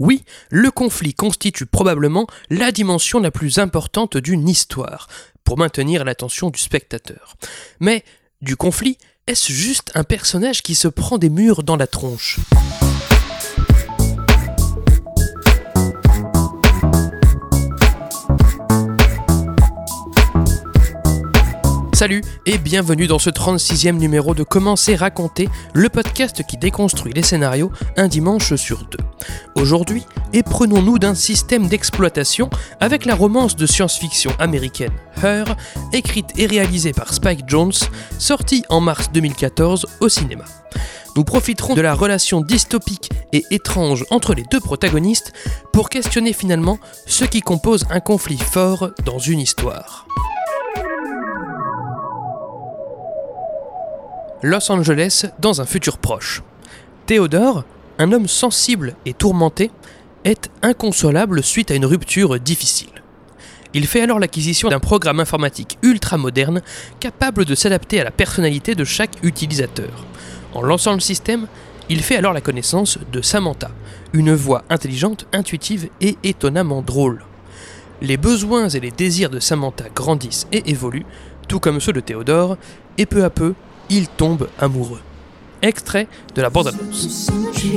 Oui, le conflit constitue probablement la dimension la plus importante d'une histoire, pour maintenir l'attention du spectateur. Mais, du conflit, est-ce juste un personnage qui se prend des murs dans la tronche? Salut et bienvenue dans ce 36e numéro de Commencer raconter, le podcast qui déconstruit les scénarios un dimanche sur deux. Aujourd'hui, éprenons-nous d'un système d'exploitation avec la romance de science-fiction américaine Her, écrite et réalisée par Spike Jones, sortie en mars 2014 au cinéma. Nous profiterons de la relation dystopique et étrange entre les deux protagonistes pour questionner finalement ce qui compose un conflit fort dans une histoire. Los Angeles dans un futur proche. Théodore, un homme sensible et tourmenté, est inconsolable suite à une rupture difficile. Il fait alors l'acquisition d'un programme informatique ultra moderne capable de s'adapter à la personnalité de chaque utilisateur. En lançant le système, il fait alors la connaissance de Samantha, une voix intelligente, intuitive et étonnamment drôle. Les besoins et les désirs de Samantha grandissent et évoluent, tout comme ceux de Théodore, et peu à peu, il tombe amoureux. Extrait de la bande-annonce.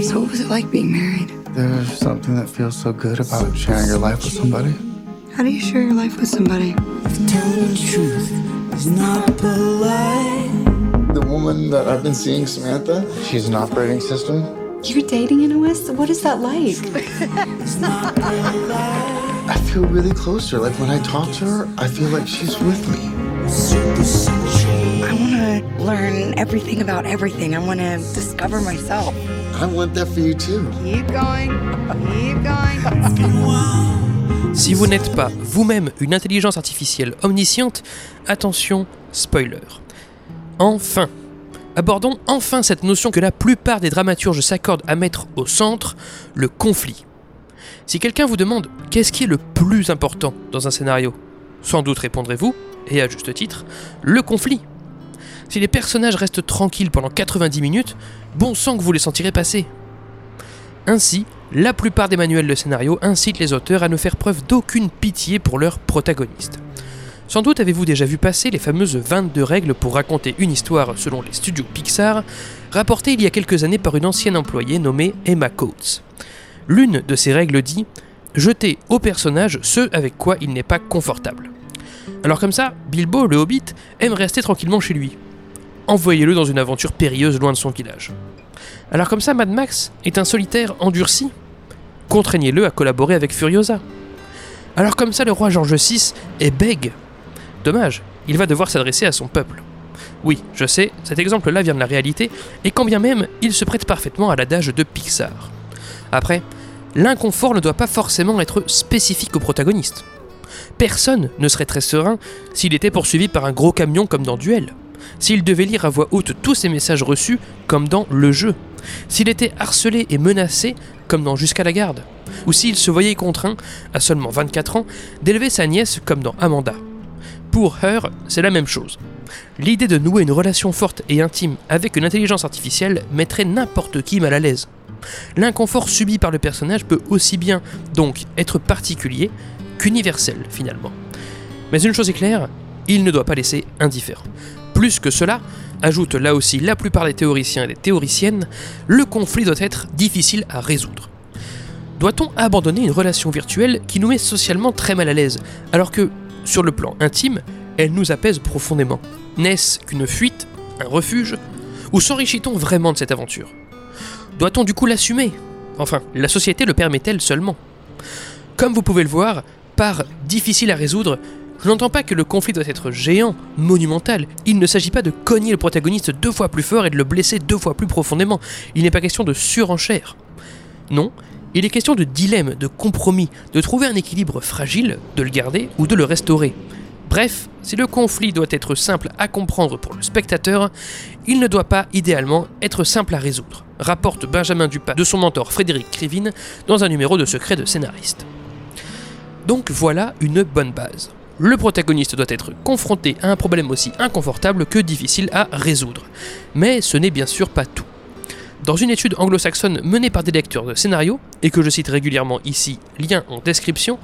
So what was it like being married? There's something that feels so good about sharing your life with somebody. How do you share your life with somebody? The woman that I've been seeing, Samantha, she's an operating system. You're dating Anois? What is that like? I feel really close to her. Like when I talk to her, I feel like she's with me. Learn everything about everything. I want to discover myself. I want that for you too. Keep going. Keep going. Si vous n'êtes pas vous-même une intelligence artificielle omnisciente, attention, spoiler. Enfin, abordons enfin cette notion que la plupart des dramaturges s'accordent à mettre au centre, le conflit. Si quelqu'un vous demande qu'est-ce qui est le plus important dans un scénario, sans doute répondrez-vous, et à juste titre, le conflit. Si les personnages restent tranquilles pendant 90 minutes, bon sang que vous les sentirez passer. Ainsi, la plupart des manuels de scénario incitent les auteurs à ne faire preuve d'aucune pitié pour leurs protagonistes. Sans doute avez-vous déjà vu passer les fameuses 22 règles pour raconter une histoire selon les studios Pixar, rapportées il y a quelques années par une ancienne employée nommée Emma Coates. L'une de ces règles dit Jetez au personnage ce avec quoi il n'est pas confortable. Alors comme ça, Bilbo, le hobbit, aime rester tranquillement chez lui. Envoyez-le dans une aventure périlleuse loin de son village. Alors comme ça, Mad Max est un solitaire endurci. Contraignez-le à collaborer avec Furiosa. Alors comme ça, le roi George VI est bègue. Dommage, il va devoir s'adresser à son peuple. Oui, je sais, cet exemple-là vient de la réalité, et quand bien même, il se prête parfaitement à l'adage de Pixar. Après, l'inconfort ne doit pas forcément être spécifique au protagoniste. Personne ne serait très serein s'il était poursuivi par un gros camion comme dans Duel, s'il devait lire à voix haute tous ses messages reçus comme dans Le Jeu, s'il était harcelé et menacé comme dans Jusqu'à la garde, ou s'il se voyait contraint, à seulement 24 ans, d'élever sa nièce comme dans Amanda. Pour Her, c'est la même chose. L'idée de nouer une relation forte et intime avec une intelligence artificielle mettrait n'importe qui mal à l'aise. L'inconfort subi par le personnage peut aussi bien donc être particulier qu'universel finalement. Mais une chose est claire, il ne doit pas laisser indifférent. Plus que cela, ajoute là aussi la plupart des théoriciens et des théoriciennes, le conflit doit être difficile à résoudre. Doit-on abandonner une relation virtuelle qui nous met socialement très mal à l'aise, alors que, sur le plan intime, elle nous apaise profondément? N'est-ce qu'une fuite, un refuge, ou s'enrichit-on vraiment de cette aventure? Doit-on du coup l'assumer? Enfin, la société le permet-elle seulement? Comme vous pouvez le voir, par difficile à résoudre, je n'entends pas que le conflit doit être géant, monumental. Il ne s'agit pas de cogner le protagoniste deux fois plus fort et de le blesser deux fois plus profondément. Il n'est pas question de surenchère. Non, il est question de dilemme, de compromis, de trouver un équilibre fragile, de le garder ou de le restaurer. Bref, si le conflit doit être simple à comprendre pour le spectateur, il ne doit pas idéalement être simple à résoudre, rapporte Benjamin Dupas de son mentor Frédéric Krivine dans un numéro de secret de scénariste. Donc voilà une bonne base. Le protagoniste doit être confronté à un problème aussi inconfortable que difficile à résoudre. Mais ce n'est bien sûr pas tout. Dans une étude anglo-saxonne menée par des lecteurs de scénarios, et que je cite régulièrement ici, lien en description,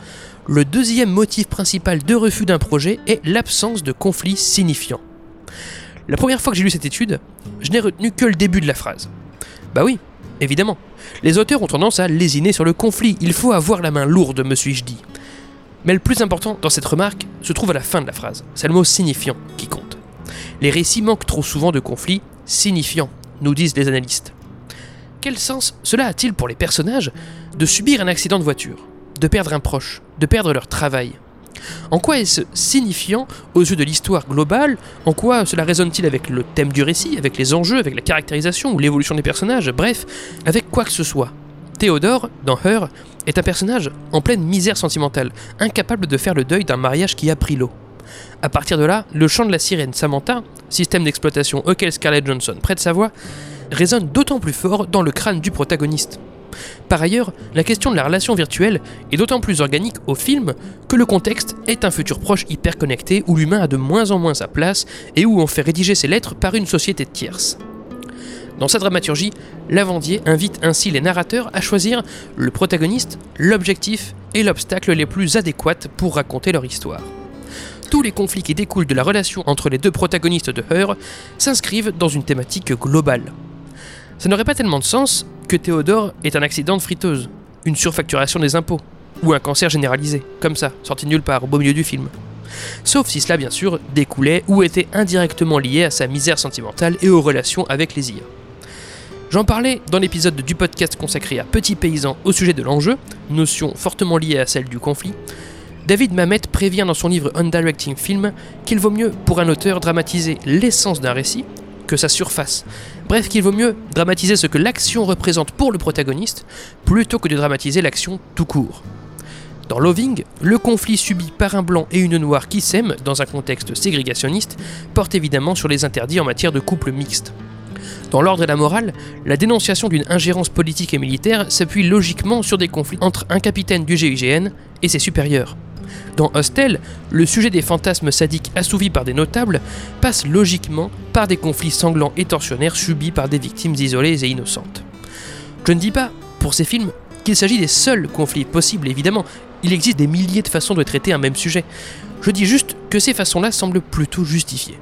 le deuxième motif principal de refus d'un projet est l'absence de conflit signifiant. La première fois que j'ai lu cette étude, je n'ai retenu que le début de la phrase. Bah oui, évidemment. Les auteurs ont tendance à lésiner sur le conflit, il faut avoir la main lourde, me suis-je dit. Mais le plus important dans cette remarque se trouve à la fin de la phrase. C'est le mot signifiant qui compte. Les récits manquent trop souvent de conflits signifiants, nous disent les analystes. Quel sens cela a-t-il pour les personnages de subir un accident de voiture, de perdre un proche, de perdre leur travail? En quoi est-ce signifiant aux yeux de l'histoire globale? En quoi cela résonne-t-il avec le thème du récit, avec les enjeux, avec la caractérisation ou l'évolution des personnages, bref, avec quoi que ce soit Théodore, dans Her, est un personnage en pleine misère sentimentale, incapable de faire le deuil d'un mariage qui a pris l'eau. À partir de là, le chant de la sirène Samantha, système d'exploitation auquel Scarlett Johnson prête sa voix, résonne d'autant plus fort dans le crâne du protagoniste. Par ailleurs, la question de la relation virtuelle est d'autant plus organique au film que le contexte est un futur proche hyper connecté où l'humain a de moins en moins sa place et où on fait rédiger ses lettres par une société tierce. Dans sa dramaturgie, Lavandier invite ainsi les narrateurs à choisir le protagoniste, l'objectif et l'obstacle les plus adéquats pour raconter leur histoire. Tous les conflits qui découlent de la relation entre les deux protagonistes de Her s'inscrivent dans une thématique globale. Ça n'aurait pas tellement de sens que Théodore est un accident de friteuse, une surfacturation des impôts, ou un cancer généralisé, comme ça, sorti nulle part, au beau milieu du film. Sauf si cela, bien sûr, découlait ou était indirectement lié à sa misère sentimentale et aux relations avec les IA. J'en parlais dans l'épisode du podcast consacré à Petit Paysan au sujet de l'enjeu, notion fortement liée à celle du conflit. David Mamet prévient dans son livre Undirecting Film qu'il vaut mieux pour un auteur dramatiser l'essence d'un récit que sa surface. Bref, qu'il vaut mieux dramatiser ce que l'action représente pour le protagoniste plutôt que de dramatiser l'action tout court. Dans Loving, le conflit subi par un blanc et une noire qui s'aiment dans un contexte ségrégationniste porte évidemment sur les interdits en matière de couple mixte. Dans l'ordre et la morale, la dénonciation d'une ingérence politique et militaire s'appuie logiquement sur des conflits entre un capitaine du GIGN et ses supérieurs. Dans Hostel, le sujet des fantasmes sadiques assouvis par des notables passe logiquement par des conflits sanglants et torsionnaires subis par des victimes isolées et innocentes. Je ne dis pas, pour ces films, qu'il s'agit des seuls conflits possibles, évidemment. Il existe des milliers de façons de traiter un même sujet. Je dis juste que ces façons-là semblent plutôt justifiées.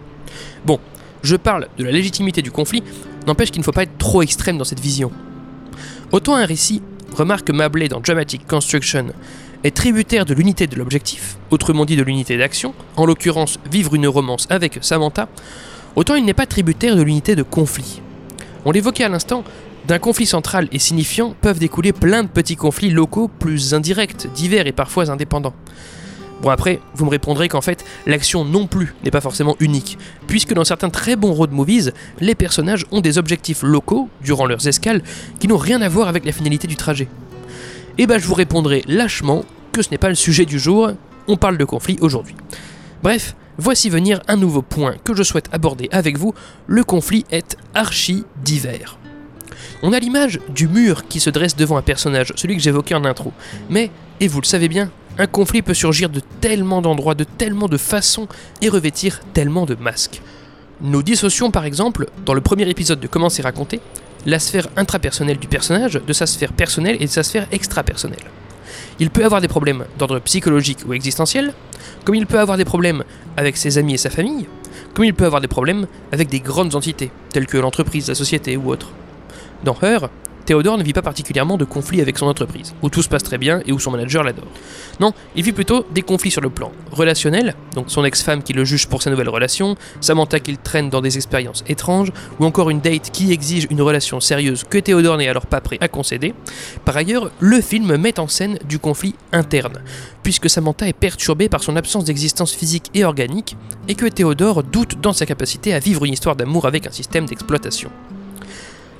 Bon, je parle de la légitimité du conflit, n'empêche qu'il ne faut pas être trop extrême dans cette vision. Autant un récit, remarque Mablé dans Dramatic Construction, est tributaire de l'unité de l'objectif, autrement dit de l'unité d'action, en l'occurrence vivre une romance avec Samantha, autant il n'est pas tributaire de l'unité de conflit. On l'évoquait à l'instant, d'un conflit central et signifiant peuvent découler plein de petits conflits locaux plus indirects, divers et parfois indépendants. Bon après, vous me répondrez qu'en fait, l'action non plus n'est pas forcément unique, puisque dans certains très bons road movies, les personnages ont des objectifs locaux, durant leurs escales, qui n'ont rien à voir avec la finalité du trajet. Et bah je vous répondrai lâchement que ce n'est pas le sujet du jour, on parle de conflit aujourd'hui. Bref, voici venir un nouveau point que je souhaite aborder avec vous, le conflit est archi divers. On a l'image du mur qui se dresse devant un personnage, celui que j'évoquais en intro. Mais, et vous le savez bien, un conflit peut surgir de tellement d'endroits, de tellement de façons et revêtir tellement de masques. Nous dissocions par exemple, dans le premier épisode de Comment c'est raconté, la sphère intrapersonnelle du personnage de sa sphère personnelle et de sa sphère extrapersonnelle. Il peut avoir des problèmes d'ordre psychologique ou existentiel, comme il peut avoir des problèmes avec ses amis et sa famille, comme il peut avoir des problèmes avec des grandes entités, telles que l'entreprise, la société ou autre. Dans Her, Théodore ne vit pas particulièrement de conflits avec son entreprise, où tout se passe très bien et où son manager l'adore. Non, il vit plutôt des conflits sur le plan relationnel, donc son ex-femme qui le juge pour sa nouvelle relation, Samantha qu'il traîne dans des expériences étranges, ou encore une date qui exige une relation sérieuse que Théodore n'est alors pas prêt à concéder. Par ailleurs, le film met en scène du conflit interne, puisque Samantha est perturbée par son absence d'existence physique et organique, et que Théodore doute dans sa capacité à vivre une histoire d'amour avec un système d'exploitation.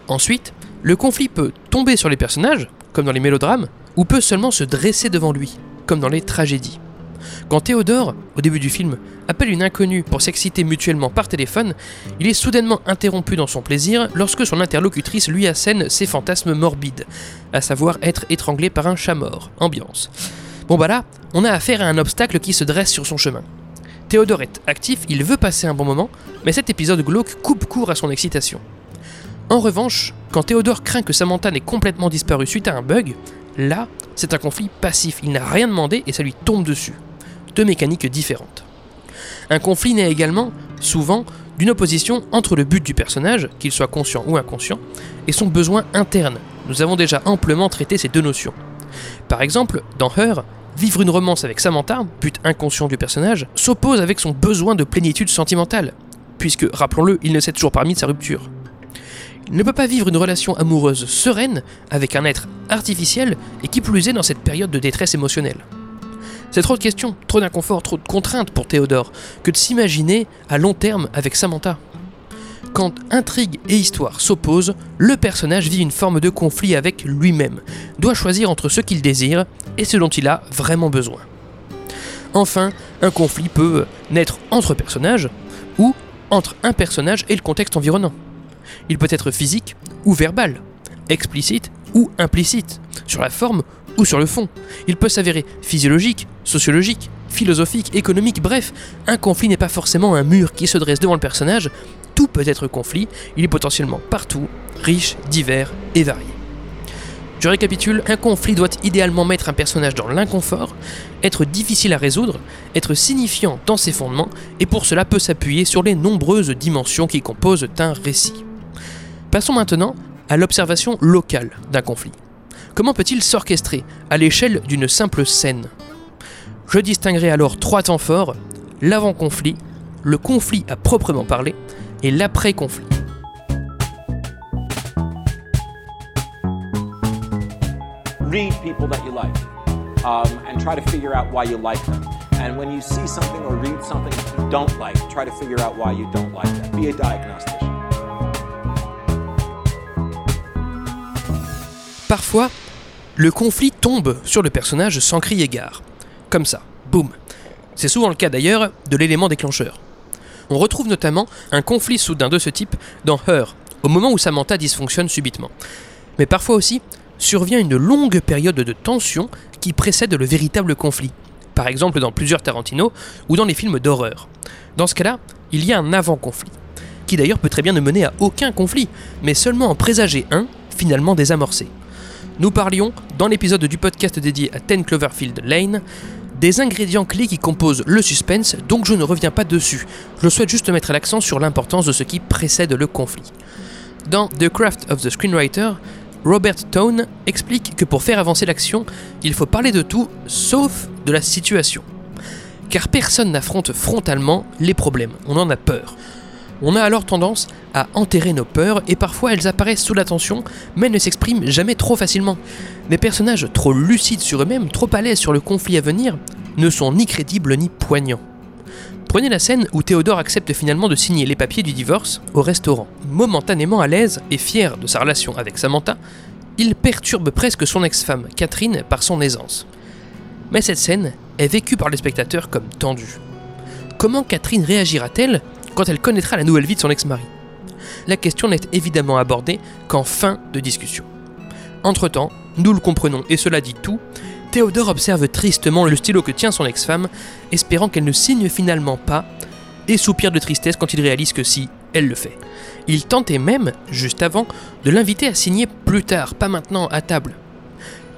Ensuite, le conflit peut tomber sur les personnages, comme dans les mélodrames, ou peut seulement se dresser devant lui, comme dans les tragédies. Quand Théodore, au début du film, appelle une inconnue pour s'exciter mutuellement par téléphone, il est soudainement interrompu dans son plaisir lorsque son interlocutrice lui assène ses fantasmes morbides, à savoir être étranglé par un chat mort, ambiance. Bon bah là, on a affaire à un obstacle qui se dresse sur son chemin. Théodore est actif, il veut passer un bon moment, mais cet épisode glauque coupe court à son excitation. En revanche, quand Théodore craint que Samantha n'ait complètement disparu suite à un bug, là, c'est un conflit passif, il n'a rien demandé et ça lui tombe dessus. Deux mécaniques différentes. Un conflit naît également, souvent, d'une opposition entre le but du personnage, qu'il soit conscient ou inconscient, et son besoin interne. Nous avons déjà amplement traité ces deux notions. Par exemple, dans Her, vivre une romance avec Samantha, but inconscient du personnage, s'oppose avec son besoin de plénitude sentimentale, puisque, rappelons-le, il ne s'est toujours pas remis de sa rupture. Ne peut pas vivre une relation amoureuse sereine avec un être artificiel et qui plus est dans cette période de détresse émotionnelle. C'est trop de questions, trop d'inconfort, trop de contraintes pour Théodore que de s'imaginer à long terme avec Samantha. Quand intrigue et histoire s'opposent, le personnage vit une forme de conflit avec lui-même, doit choisir entre ce qu'il désire et ce dont il a vraiment besoin. Enfin, un conflit peut naître entre personnages ou entre un personnage et le contexte environnant. Il peut être physique ou verbal, explicite ou implicite, sur la forme ou sur le fond. Il peut s'avérer physiologique, sociologique, philosophique, économique, bref, un conflit n'est pas forcément un mur qui se dresse devant le personnage, tout peut être conflit, il est potentiellement partout, riche, divers et varié. Je récapitule, un conflit doit idéalement mettre un personnage dans l'inconfort, être difficile à résoudre, être signifiant dans ses fondements, et pour cela peut s'appuyer sur les nombreuses dimensions qui composent un récit. Passons maintenant à l'observation locale d'un conflit. Comment peut-il s'orchestrer à l'échelle d'une simple scène? Je distinguerai alors trois temps forts, l'avant-conflit, le conflit à proprement parler, et l'après-conflit. read people that you like um, and try to figure out why you like them. And when you see something or read something you don't like, try to figure out why you don't like that. Be a diagnostician. Parfois, le conflit tombe sur le personnage sans crier gare. Comme ça, boum. C'est souvent le cas d'ailleurs de l'élément déclencheur. On retrouve notamment un conflit soudain de ce type dans Her, au moment où Samantha dysfonctionne subitement. Mais parfois aussi, survient une longue période de tension qui précède le véritable conflit. Par exemple dans plusieurs Tarantino ou dans les films d'horreur. Dans ce cas-là, il y a un avant-conflit, qui d'ailleurs peut très bien ne mener à aucun conflit, mais seulement en présager un, finalement désamorcé. Nous parlions, dans l'épisode du podcast dédié à 10 Cloverfield Lane, des ingrédients clés qui composent le suspense, donc je ne reviens pas dessus. Je souhaite juste mettre l'accent sur l'importance de ce qui précède le conflit. Dans The Craft of the Screenwriter, Robert Tone explique que pour faire avancer l'action, il faut parler de tout sauf de la situation. Car personne n'affronte frontalement les problèmes, on en a peur. On a alors tendance à enterrer nos peurs et parfois elles apparaissent sous la tension mais ne s'expriment jamais trop facilement. Des personnages trop lucides sur eux-mêmes, trop à l'aise sur le conflit à venir, ne sont ni crédibles ni poignants. Prenez la scène où Théodore accepte finalement de signer les papiers du divorce au restaurant. Momentanément à l'aise et fier de sa relation avec Samantha, il perturbe presque son ex-femme, Catherine, par son aisance. Mais cette scène est vécue par le spectateur comme tendue. Comment Catherine réagira-t-elle quand elle connaîtra la nouvelle vie de son ex-mari La question n'est évidemment abordée qu'en fin de discussion. Entre-temps, nous le comprenons et cela dit tout, Théodore observe tristement le stylo que tient son ex-femme, espérant qu'elle ne signe finalement pas, et soupire de tristesse quand il réalise que si, elle le fait. Il tentait même, juste avant, de l'inviter à signer plus tard, pas maintenant, à table.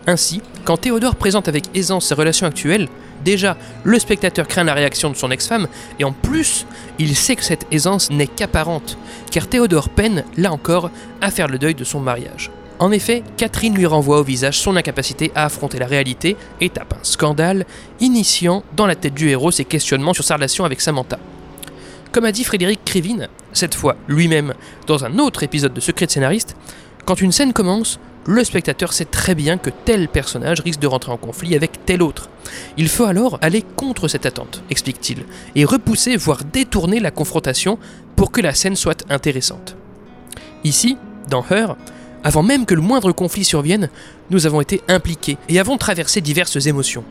Ainsi, quand Théodore présente avec aisance ses relations actuelles, déjà, le spectateur craint la réaction de son ex-femme, et en plus, il sait que cette aisance n'est qu'apparente, car Théodore peine, là encore, à faire le deuil de son mariage. En effet, Catherine lui renvoie au visage son incapacité à affronter la réalité et tape un scandale, initiant dans la tête du héros ses questionnements sur sa relation avec Samantha. Comme a dit Frédéric Krivine, cette fois lui-même, dans un autre épisode de Secret de scénariste, quand une scène commence, le spectateur sait très bien que tel personnage risque de rentrer en conflit avec tel autre. Il faut alors aller contre cette attente, explique-t-il, et repousser, voire détourner la confrontation pour que la scène soit intéressante. Ici, dans Her, avant même que le moindre conflit survienne, nous avons été impliqués et avons traversé diverses émotions.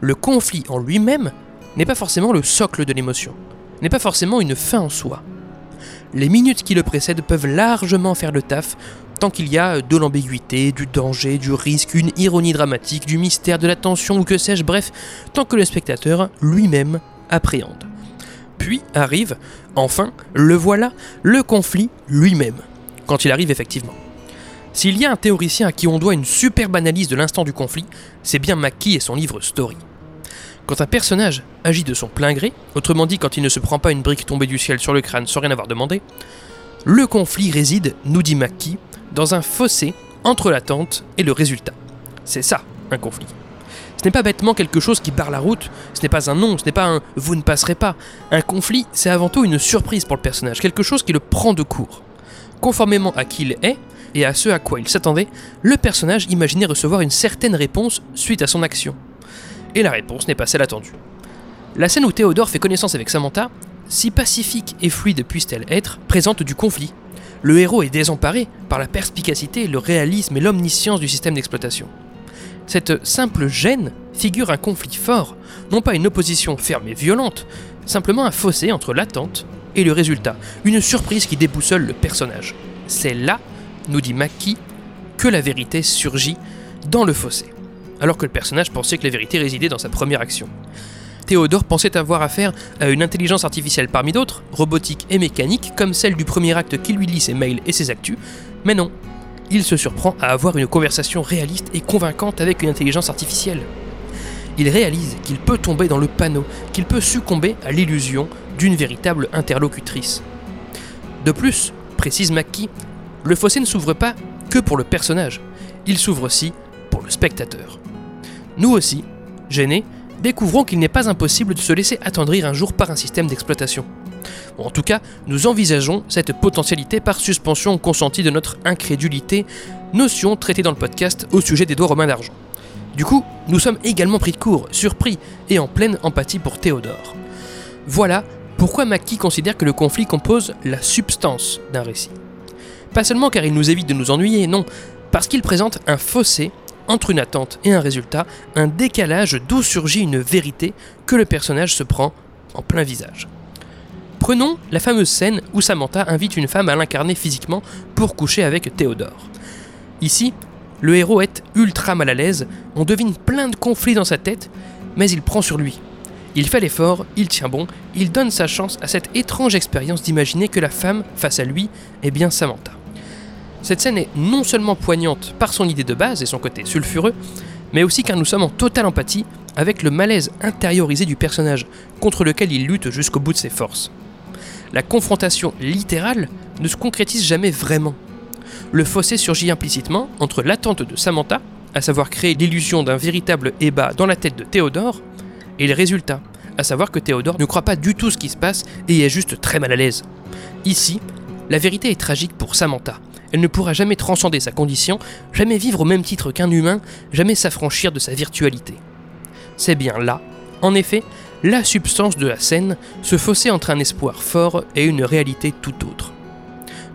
Le conflit en lui-même n'est pas forcément le socle de l'émotion, n'est pas forcément une fin en soi. Les minutes qui le précèdent peuvent largement faire le taf tant qu'il y a de l'ambiguïté, du danger, du risque, une ironie dramatique, du mystère, de la tension ou que sais-je, bref, tant que le spectateur lui-même appréhende. Puis arrive, enfin, le voilà, le conflit lui-même quand il arrive effectivement. S'il y a un théoricien à qui on doit une superbe analyse de l'instant du conflit, c'est bien McKee et son livre Story. Quand un personnage agit de son plein gré, autrement dit quand il ne se prend pas une brique tombée du ciel sur le crâne sans rien avoir demandé, le conflit réside, nous dit McKee, dans un fossé entre l'attente et le résultat. C'est ça, un conflit. Ce n'est pas bêtement quelque chose qui barre la route, ce n'est pas un non, ce n'est pas un vous ne passerez pas. Un conflit, c'est avant tout une surprise pour le personnage, quelque chose qui le prend de court. Conformément à qui il est, et à ce à quoi il s'attendait, le personnage imaginait recevoir une certaine réponse suite à son action. Et la réponse n'est pas celle attendue. La scène où Théodore fait connaissance avec Samantha, si pacifique et fluide puisse-t-elle être, présente du conflit. Le héros est désemparé par la perspicacité, le réalisme et l'omniscience du système d'exploitation. Cette simple gêne figure un conflit fort, non pas une opposition ferme et violente, simplement un fossé entre l'attente et le résultat, une surprise qui déboussole le personnage. C'est là nous dit Maki, que la vérité surgit dans le fossé, alors que le personnage pensait que la vérité résidait dans sa première action. Théodore pensait avoir affaire à une intelligence artificielle parmi d'autres, robotique et mécanique, comme celle du premier acte qui lui lit ses mails et ses actus, mais non, il se surprend à avoir une conversation réaliste et convaincante avec une intelligence artificielle. Il réalise qu'il peut tomber dans le panneau, qu'il peut succomber à l'illusion d'une véritable interlocutrice. De plus, précise Mackie, le fossé ne s'ouvre pas que pour le personnage, il s'ouvre aussi pour le spectateur. Nous aussi, gênés, découvrons qu'il n'est pas impossible de se laisser attendrir un jour par un système d'exploitation. en tout cas, nous envisageons cette potentialité par suspension consentie de notre incrédulité, notion traitée dans le podcast au sujet des doigts romains d'argent. Du coup, nous sommes également pris de court, surpris et en pleine empathie pour Théodore. Voilà pourquoi Mackie considère que le conflit compose la substance d'un récit. Pas seulement car il nous évite de nous ennuyer, non, parce qu'il présente un fossé entre une attente et un résultat, un décalage d'où surgit une vérité que le personnage se prend en plein visage. Prenons la fameuse scène où Samantha invite une femme à l'incarner physiquement pour coucher avec Théodore. Ici, le héros est ultra mal à l'aise, on devine plein de conflits dans sa tête, mais il prend sur lui. Il fait l'effort, il tient bon, il donne sa chance à cette étrange expérience d'imaginer que la femme face à lui est bien Samantha. Cette scène est non seulement poignante par son idée de base et son côté sulfureux, mais aussi car nous sommes en totale empathie avec le malaise intériorisé du personnage, contre lequel il lutte jusqu'au bout de ses forces. La confrontation littérale ne se concrétise jamais vraiment. Le fossé surgit implicitement entre l'attente de Samantha, à savoir créer l'illusion d'un véritable ébat dans la tête de Théodore, et les résultats, à savoir que Théodore ne croit pas du tout ce qui se passe et est juste très mal à l'aise. Ici, la vérité est tragique pour Samantha, elle ne pourra jamais transcender sa condition, jamais vivre au même titre qu'un humain, jamais s'affranchir de sa virtualité. C'est bien là, en effet, la substance de la scène, ce fossé entre un espoir fort et une réalité tout autre.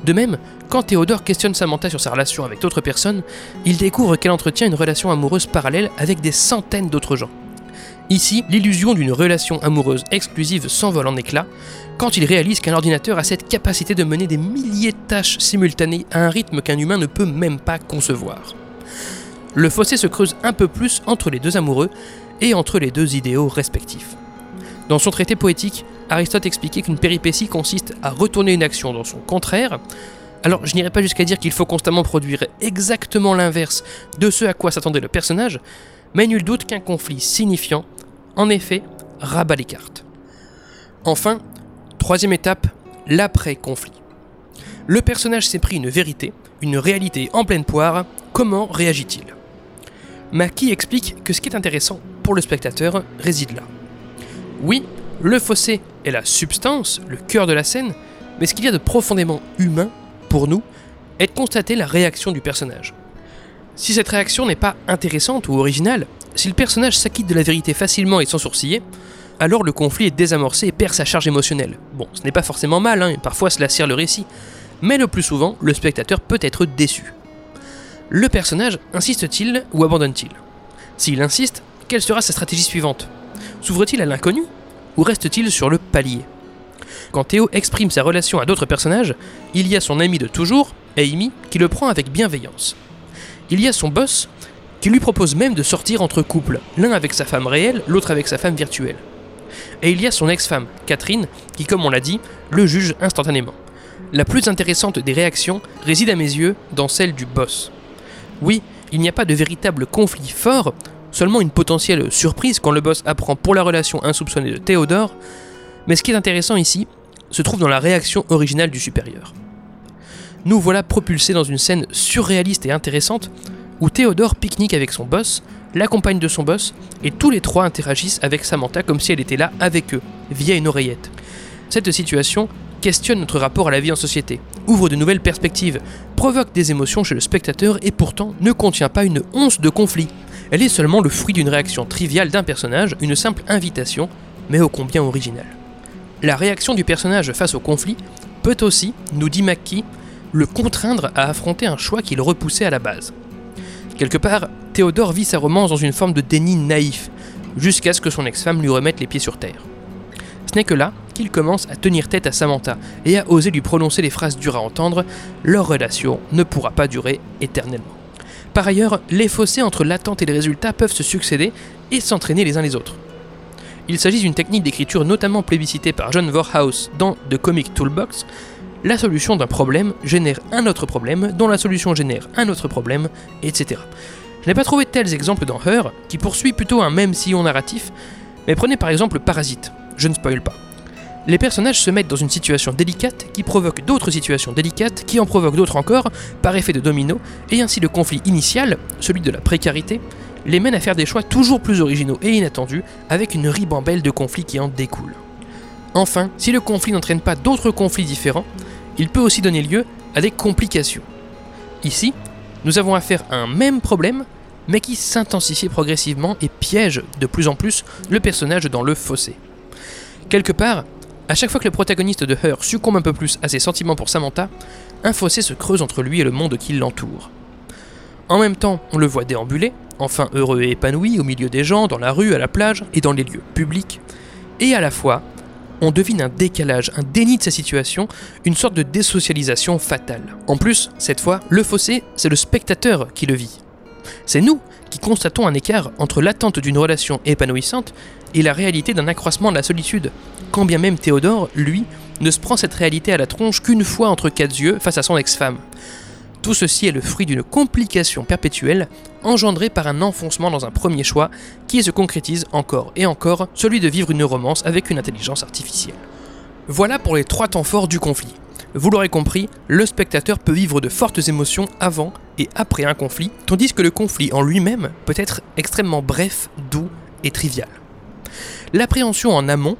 De même, quand Théodore questionne Samantha sur sa relation avec d'autres personnes, il découvre qu'elle entretient une relation amoureuse parallèle avec des centaines d'autres gens. Ici, l'illusion d'une relation amoureuse exclusive s'envole en éclats quand il réalise qu'un ordinateur a cette capacité de mener des milliers de tâches simultanées à un rythme qu'un humain ne peut même pas concevoir. Le fossé se creuse un peu plus entre les deux amoureux et entre les deux idéaux respectifs. Dans son traité poétique, Aristote expliquait qu'une péripétie consiste à retourner une action dans son contraire. Alors, je n'irai pas jusqu'à dire qu'il faut constamment produire exactement l'inverse de ce à quoi s'attendait le personnage, mais nul doute qu'un conflit signifiant, en effet, rabat les cartes. Enfin, troisième étape, l'après-conflit. Le personnage s'est pris une vérité, une réalité en pleine poire, comment réagit-il? Maki explique que ce qui est intéressant pour le spectateur réside là? Oui, le fossé est la substance, le cœur de la scène, mais ce qu'il y a de profondément humain, pour nous, est de constater la réaction du personnage. Si cette réaction n'est pas intéressante ou originale, si le personnage s'acquitte de la vérité facilement et sans sourciller, alors le conflit est désamorcé et perd sa charge émotionnelle. Bon, ce n'est pas forcément mal, hein, parfois cela sert le récit, mais le plus souvent, le spectateur peut être déçu. Le personnage insiste-t-il ou abandonne-t-il? S'il insiste, quelle sera sa stratégie suivante? S'ouvre-t-il à l'inconnu ou reste-t-il sur le palier? Quand Théo exprime sa relation à d'autres personnages, il y a son ami de toujours, Amy, qui le prend avec bienveillance. Il y a son boss qui lui propose même de sortir entre couples, l'un avec sa femme réelle, l'autre avec sa femme virtuelle. Et il y a son ex-femme, Catherine, qui, comme on l'a dit, le juge instantanément. La plus intéressante des réactions réside à mes yeux dans celle du boss. Oui, il n'y a pas de véritable conflit fort, seulement une potentielle surprise quand le boss apprend pour la relation insoupçonnée de Théodore, mais ce qui est intéressant ici se trouve dans la réaction originale du supérieur. Nous voilà propulsés dans une scène surréaliste et intéressante où Théodore pique-nique avec son boss, la compagne de son boss, et tous les trois interagissent avec Samantha comme si elle était là avec eux, via une oreillette. Cette situation questionne notre rapport à la vie en société, ouvre de nouvelles perspectives, provoque des émotions chez le spectateur et pourtant ne contient pas une once de conflit. Elle est seulement le fruit d'une réaction triviale d'un personnage, une simple invitation, mais ô combien originale. La réaction du personnage face au conflit peut aussi, nous dit McKee, le contraindre à affronter un choix qu'il repoussait à la base. Quelque part, Théodore vit sa romance dans une forme de déni naïf, jusqu'à ce que son ex-femme lui remette les pieds sur terre. Ce n'est que là qu'il commence à tenir tête à Samantha et à oser lui prononcer les phrases dures à entendre, leur relation ne pourra pas durer éternellement. Par ailleurs, les fossés entre l'attente et les résultats peuvent se succéder et s'entraîner les uns les autres. Il s'agit d'une technique d'écriture notamment plébiscitée par John Vorhaus dans The Comic Toolbox. La solution d'un problème génère un autre problème, dont la solution génère un autre problème, etc. Je n'ai pas trouvé de tels exemples dans Her, qui poursuit plutôt un même sillon narratif, mais prenez par exemple Parasite je ne spoil pas. Les personnages se mettent dans une situation délicate qui provoque d'autres situations délicates qui en provoquent d'autres encore par effet de domino, et ainsi le conflit initial, celui de la précarité, les mène à faire des choix toujours plus originaux et inattendus avec une ribambelle de conflits qui en découlent. Enfin, si le conflit n'entraîne pas d'autres conflits différents, il peut aussi donner lieu à des complications. Ici, nous avons affaire à un même problème, mais qui s'intensifie progressivement et piège de plus en plus le personnage dans le fossé. Quelque part, à chaque fois que le protagoniste de Her succombe un peu plus à ses sentiments pour Samantha, un fossé se creuse entre lui et le monde qui l'entoure. En même temps, on le voit déambuler, enfin heureux et épanoui au milieu des gens, dans la rue, à la plage et dans les lieux publics, et à la fois, on devine un décalage, un déni de sa situation, une sorte de désocialisation fatale. En plus, cette fois, le fossé, c'est le spectateur qui le vit. C'est nous qui constatons un écart entre l'attente d'une relation épanouissante et la réalité d'un accroissement de la solitude, quand bien même Théodore, lui, ne se prend cette réalité à la tronche qu'une fois entre quatre yeux face à son ex-femme. Tout ceci est le fruit d'une complication perpétuelle engendrée par un enfoncement dans un premier choix qui se concrétise encore et encore, celui de vivre une romance avec une intelligence artificielle. Voilà pour les trois temps forts du conflit. Vous l'aurez compris, le spectateur peut vivre de fortes émotions avant et après un conflit, tandis que le conflit en lui-même peut être extrêmement bref, doux et trivial. L'appréhension en amont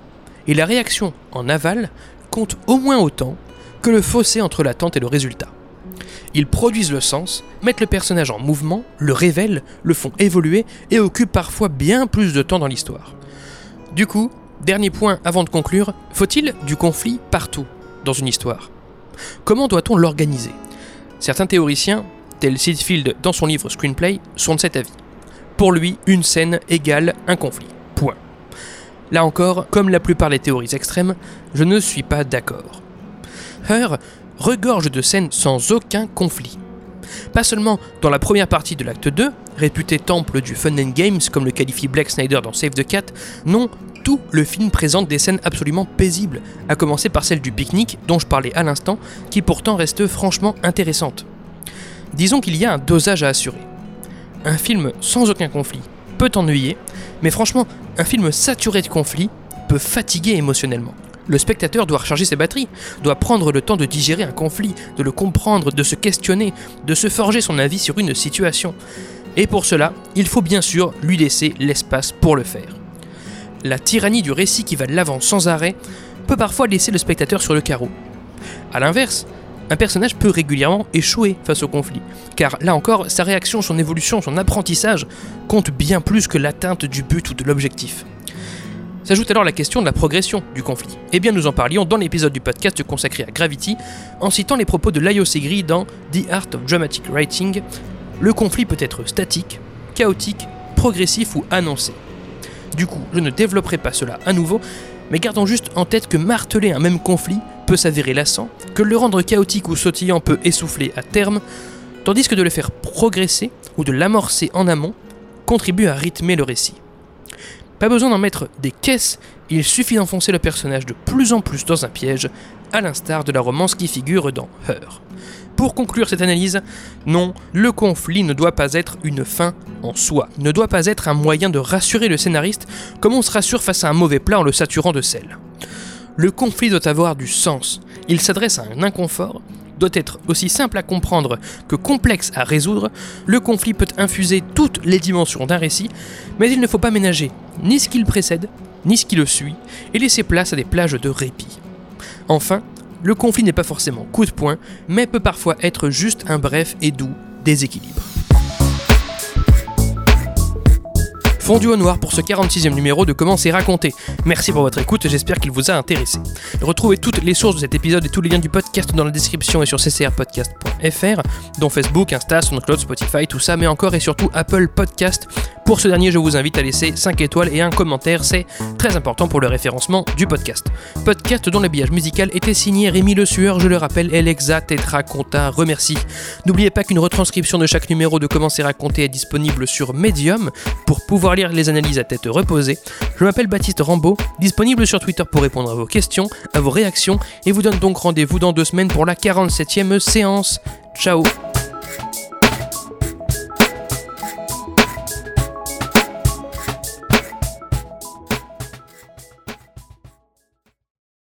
et la réaction en aval comptent au moins autant que le fossé entre l'attente et le résultat. Ils produisent le sens, mettent le personnage en mouvement, le révèlent, le font évoluer et occupent parfois bien plus de temps dans l'histoire. Du coup, dernier point avant de conclure, faut-il du conflit partout dans une histoire? Comment doit-on l'organiser? Certains théoriciens, tel Sidfield dans son livre Screenplay, sont de cet avis. Pour lui, une scène égale un conflit. Point. Là encore, comme la plupart des théories extrêmes, je ne suis pas d'accord. Her regorge de scènes sans aucun conflit. Pas seulement dans la première partie de l'acte 2, réputé temple du fun and games comme le qualifie Black Snyder dans Save the Cat, non, tout le film présente des scènes absolument paisibles, à commencer par celle du pique-nique dont je parlais à l'instant, qui pourtant reste franchement intéressante. Disons qu'il y a un dosage à assurer. Un film sans aucun conflit peut ennuyer, mais franchement, un film saturé de conflits peut fatiguer émotionnellement. Le spectateur doit recharger ses batteries, doit prendre le temps de digérer un conflit, de le comprendre, de se questionner, de se forger son avis sur une situation. Et pour cela, il faut bien sûr lui laisser l'espace pour le faire la tyrannie du récit qui va de l'avant sans arrêt peut parfois laisser le spectateur sur le carreau. A l'inverse, un personnage peut régulièrement échouer face au conflit, car là encore, sa réaction, son évolution, son apprentissage compte bien plus que l'atteinte du but ou de l'objectif. S'ajoute alors la question de la progression du conflit. Eh bien, nous en parlions dans l'épisode du podcast consacré à Gravity, en citant les propos de Layo Segri dans The Art of Dramatic Writing. Le conflit peut être statique, chaotique, progressif ou annoncé. Du coup, je ne développerai pas cela à nouveau, mais gardons juste en tête que marteler un même conflit peut s'avérer lassant, que le rendre chaotique ou sautillant peut essouffler à terme, tandis que de le faire progresser ou de l'amorcer en amont contribue à rythmer le récit. Pas besoin d'en mettre des caisses, il suffit d'enfoncer le personnage de plus en plus dans un piège, à l'instar de la romance qui figure dans Her. Pour conclure cette analyse, non, le conflit ne doit pas être une fin en soi, ne doit pas être un moyen de rassurer le scénariste comme on se rassure face à un mauvais plat en le saturant de sel. Le conflit doit avoir du sens, il s'adresse à un inconfort, doit être aussi simple à comprendre que complexe à résoudre, le conflit peut infuser toutes les dimensions d'un récit, mais il ne faut pas ménager ni ce qui le précède, ni ce qui le suit, et laisser place à des plages de répit. Enfin, le conflit n'est pas forcément coup de poing, mais peut parfois être juste un bref et doux déséquilibre. Fondu au noir pour ce 46e numéro de Comment c'est raconté. Merci pour votre écoute, j'espère qu'il vous a intéressé. Retrouvez toutes les sources de cet épisode et tous les liens du podcast dans la description et sur ccrpodcast.fr, dont Facebook, Insta, SoundCloud, Spotify, tout ça, mais encore et surtout Apple Podcast. Pour ce dernier, je vous invite à laisser 5 étoiles et un commentaire, c'est très important pour le référencement du podcast. Podcast dont l'habillage musical était signé Rémi Le Sueur, je le rappelle, Alexa Tetra Conta remercie. N'oubliez pas qu'une retranscription de chaque numéro de Comment c'est raconté est disponible sur Medium pour lire les analyses à tête reposée. Je m'appelle Baptiste Rambaud, disponible sur Twitter pour répondre à vos questions, à vos réactions, et vous donne donc rendez-vous dans deux semaines pour la 47e séance. Ciao